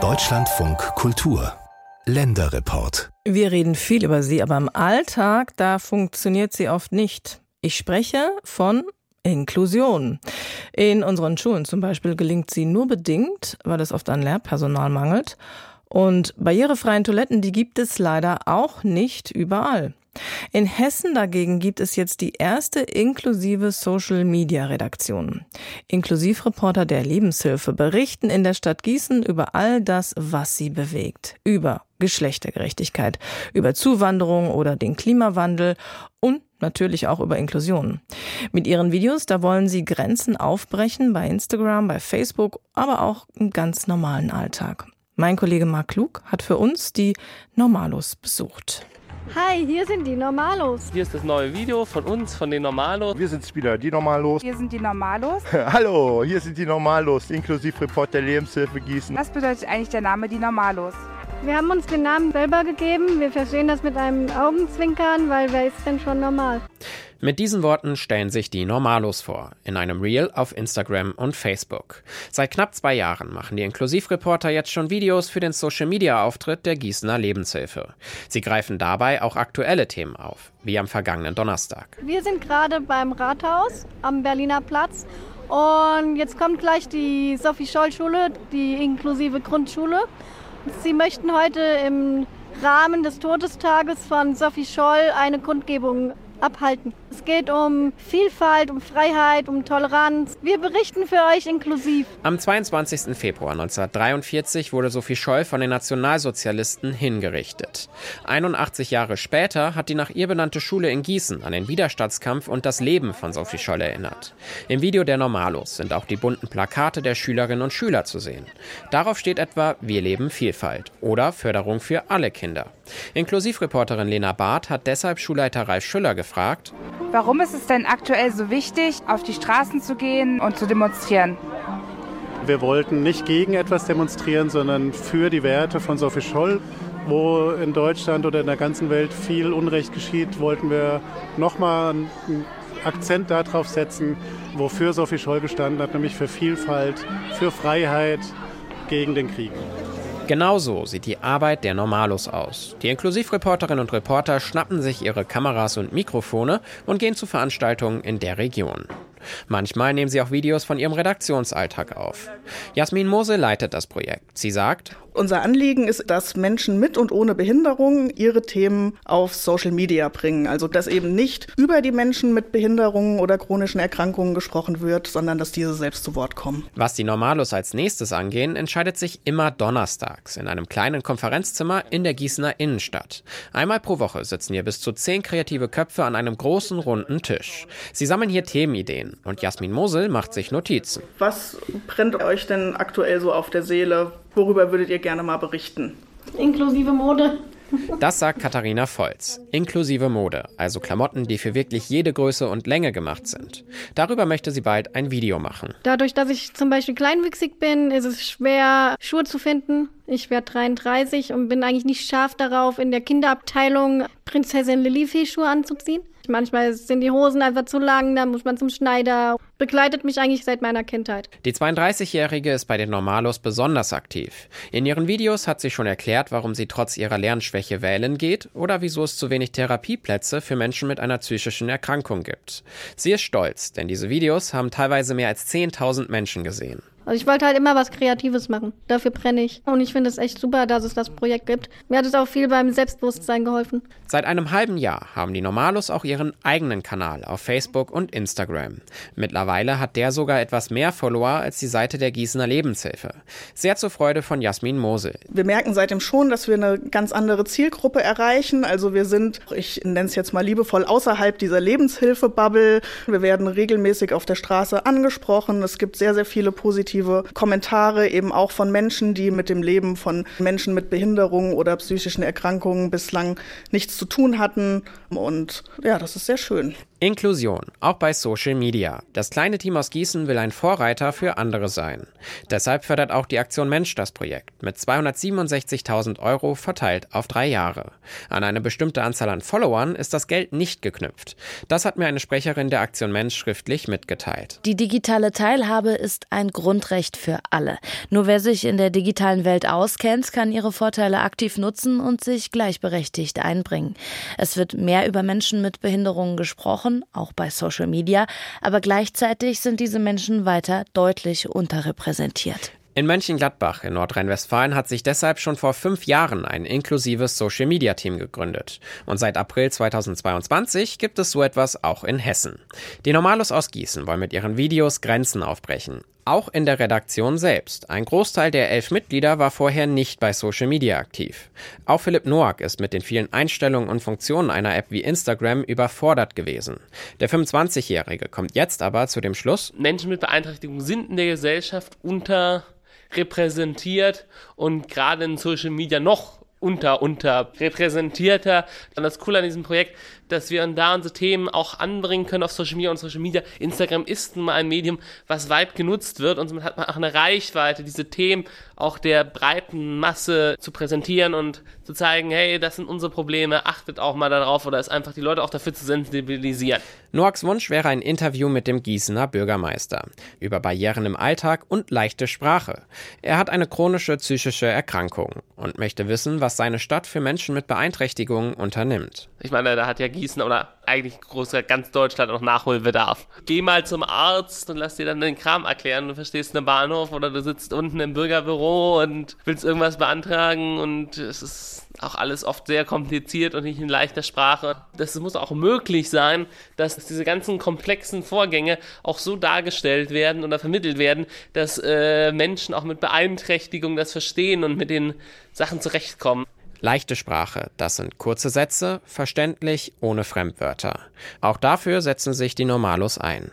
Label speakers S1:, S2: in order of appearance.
S1: Deutschlandfunk Kultur Länderreport.
S2: Wir reden viel über sie, aber im Alltag, da funktioniert sie oft nicht. Ich spreche von Inklusion. In unseren Schulen zum Beispiel gelingt sie nur bedingt, weil es oft an Lehrpersonal mangelt. Und barrierefreien Toiletten, die gibt es leider auch nicht überall. In Hessen dagegen gibt es jetzt die erste inklusive Social-Media-Redaktion. Inklusivreporter der Lebenshilfe berichten in der Stadt Gießen über all das, was sie bewegt. Über Geschlechtergerechtigkeit, über Zuwanderung oder den Klimawandel und natürlich auch über Inklusion. Mit ihren Videos, da wollen sie Grenzen aufbrechen bei Instagram, bei Facebook, aber auch im ganz normalen Alltag. Mein Kollege Marc Klug hat für uns die Normalos besucht.
S3: Hi, hier sind die Normalos.
S4: Hier ist das neue Video von uns, von den Normalos.
S5: Wir sind wieder die Normalos.
S6: Hier sind die Normalos.
S5: Hallo, hier sind die Normalos, inklusive Report der Lebenshilfe Gießen.
S6: Was bedeutet eigentlich der Name die Normalos?
S3: Wir haben uns den Namen selber gegeben. Wir verstehen das mit einem Augenzwinkern, weil wer ist denn schon normal?
S7: Mit diesen Worten stellen sich die Normalos vor, in einem Reel auf Instagram und Facebook. Seit knapp zwei Jahren machen die Inklusivreporter jetzt schon Videos für den Social-Media-Auftritt der Gießener Lebenshilfe. Sie greifen dabei auch aktuelle Themen auf, wie am vergangenen Donnerstag.
S3: Wir sind gerade beim Rathaus am Berliner Platz und jetzt kommt gleich die Sophie-Scholl-Schule, die inklusive Grundschule. Sie möchten heute im Rahmen des Todestages von Sophie Scholl eine Kundgebung abhalten. Es geht um Vielfalt, um Freiheit, um Toleranz. Wir berichten für euch inklusiv.
S7: Am 22. Februar 1943 wurde Sophie Scholl von den Nationalsozialisten hingerichtet. 81 Jahre später hat die nach ihr benannte Schule in Gießen an den Widerstandskampf und das Leben von Sophie Scholl erinnert. Im Video der Normalos sind auch die bunten Plakate der Schülerinnen und Schüler zu sehen. Darauf steht etwa Wir leben Vielfalt oder Förderung für alle Kinder. Inklusivreporterin Lena Barth hat deshalb Schulleiter Ralf Schüller gefragt,
S6: Warum ist es denn aktuell so wichtig, auf die Straßen zu gehen und zu demonstrieren?
S8: Wir wollten nicht gegen etwas demonstrieren, sondern für die Werte von Sophie Scholl. Wo in Deutschland oder in der ganzen Welt viel Unrecht geschieht, wollten wir nochmal einen Akzent darauf setzen, wofür Sophie Scholl gestanden hat, nämlich für Vielfalt, für Freiheit, gegen den Krieg.
S7: Genauso sieht die Arbeit der Normalos aus. Die Inklusivreporterinnen und Reporter schnappen sich ihre Kameras und Mikrofone und gehen zu Veranstaltungen in der Region. Manchmal nehmen sie auch Videos von ihrem Redaktionsalltag auf. Jasmin Mose leitet das Projekt. Sie sagt,
S9: unser Anliegen ist, dass Menschen mit und ohne Behinderung ihre Themen auf Social Media bringen. Also, dass eben nicht über die Menschen mit Behinderungen oder chronischen Erkrankungen gesprochen wird, sondern dass diese selbst zu Wort kommen.
S7: Was die Normalos als nächstes angehen, entscheidet sich immer donnerstags in einem kleinen Konferenzzimmer in der Gießener Innenstadt. Einmal pro Woche sitzen hier bis zu zehn kreative Köpfe an einem großen runden Tisch. Sie sammeln hier Themenideen und Jasmin Mosel macht sich Notizen.
S9: Was brennt euch denn aktuell so auf der Seele? Worüber würdet ihr gerne mal berichten?
S3: Inklusive Mode.
S7: Das sagt Katharina Volz. Inklusive Mode, also Klamotten, die für wirklich jede Größe und Länge gemacht sind. Darüber möchte sie bald ein Video machen.
S3: Dadurch, dass ich zum Beispiel kleinwüchsig bin, ist es schwer, Schuhe zu finden. Ich werde 33 und bin eigentlich nicht scharf darauf, in der Kinderabteilung Prinzessin Lilifee Schuhe anzuziehen. Manchmal sind die Hosen einfach zu lang, da muss man zum Schneider. Begleitet mich eigentlich seit meiner Kindheit.
S7: Die 32-Jährige ist bei den Normalos besonders aktiv. In ihren Videos hat sie schon erklärt, warum sie trotz ihrer Lernschwäche wählen geht oder wieso es zu wenig Therapieplätze für Menschen mit einer psychischen Erkrankung gibt. Sie ist stolz, denn diese Videos haben teilweise mehr als 10.000 Menschen gesehen.
S3: Also ich wollte halt immer was Kreatives machen. Dafür brenne ich. Und ich finde es echt super, dass es das Projekt gibt. Mir hat es auch viel beim Selbstbewusstsein geholfen.
S7: Seit einem halben Jahr haben die Normalos auch ihren eigenen Kanal auf Facebook und Instagram. Mittlerweile hat der sogar etwas mehr Follower als die Seite der Gießener Lebenshilfe. Sehr zur Freude von Jasmin Mosel.
S9: Wir merken seitdem schon, dass wir eine ganz andere Zielgruppe erreichen. Also wir sind, ich nenne es jetzt mal liebevoll, außerhalb dieser Lebenshilfe-Bubble. Wir werden regelmäßig auf der Straße angesprochen. Es gibt sehr, sehr viele positive positive Kommentare eben auch von Menschen, die mit dem Leben von Menschen mit Behinderungen oder psychischen Erkrankungen bislang nichts zu tun hatten. Und ja, das ist sehr schön.
S7: Inklusion, auch bei Social Media. Das kleine Team aus Gießen will ein Vorreiter für andere sein. Deshalb fördert auch die Aktion Mensch das Projekt mit 267.000 Euro verteilt auf drei Jahre. An eine bestimmte Anzahl an Followern ist das Geld nicht geknüpft. Das hat mir eine Sprecherin der Aktion Mensch schriftlich mitgeteilt.
S10: Die digitale Teilhabe ist ein Grundrecht für alle. Nur wer sich in der digitalen Welt auskennt, kann ihre Vorteile aktiv nutzen und sich gleichberechtigt einbringen. Es wird mehr über Menschen mit Behinderungen gesprochen Wochen, auch bei Social Media, aber gleichzeitig sind diese Menschen weiter deutlich unterrepräsentiert.
S7: In Mönchengladbach in Nordrhein-Westfalen hat sich deshalb schon vor fünf Jahren ein inklusives Social-Media-Team gegründet. Und seit April 2022 gibt es so etwas auch in Hessen. Die Normalos aus Gießen wollen mit ihren Videos Grenzen aufbrechen. Auch in der Redaktion selbst. Ein Großteil der elf Mitglieder war vorher nicht bei Social Media aktiv. Auch Philipp Noack ist mit den vielen Einstellungen und Funktionen einer App wie Instagram überfordert gewesen. Der 25-Jährige kommt jetzt aber zu dem Schluss,
S4: Menschen mit Beeinträchtigung sind in der Gesellschaft unterrepräsentiert und gerade in Social Media noch unter. Und das Coole an diesem Projekt, dass wir da unsere Themen auch anbringen können auf Social Media und Social Media. Instagram ist nun mal ein Medium, was weit genutzt wird und somit hat man auch eine Reichweite, diese Themen auch der breiten Masse zu präsentieren und zu zeigen, hey, das sind unsere Probleme, achtet auch mal darauf oder es einfach die Leute auch dafür zu sensibilisieren.
S7: Noaks Wunsch wäre ein Interview mit dem Gießener Bürgermeister über Barrieren im Alltag und leichte Sprache. Er hat eine chronische psychische Erkrankung und möchte wissen, was seine Stadt für Menschen mit Beeinträchtigungen unternimmt.
S4: Ich meine, da hat ja Gießen oder eigentlich großer ganz Deutschland noch Nachholbedarf. Geh mal zum Arzt und lass dir dann den Kram erklären. Du verstehst einen Bahnhof oder du sitzt unten im Bürgerbüro und willst irgendwas beantragen und es ist auch alles oft sehr kompliziert und nicht in leichter Sprache. Das muss auch möglich sein, dass diese ganzen komplexen Vorgänge auch so dargestellt werden oder vermittelt werden, dass äh, Menschen auch mit Beeinträchtigung das verstehen und mit den Sachen zurechtkommen.
S7: Leichte Sprache, das sind kurze Sätze, verständlich, ohne Fremdwörter. Auch dafür setzen sich die Normalos ein.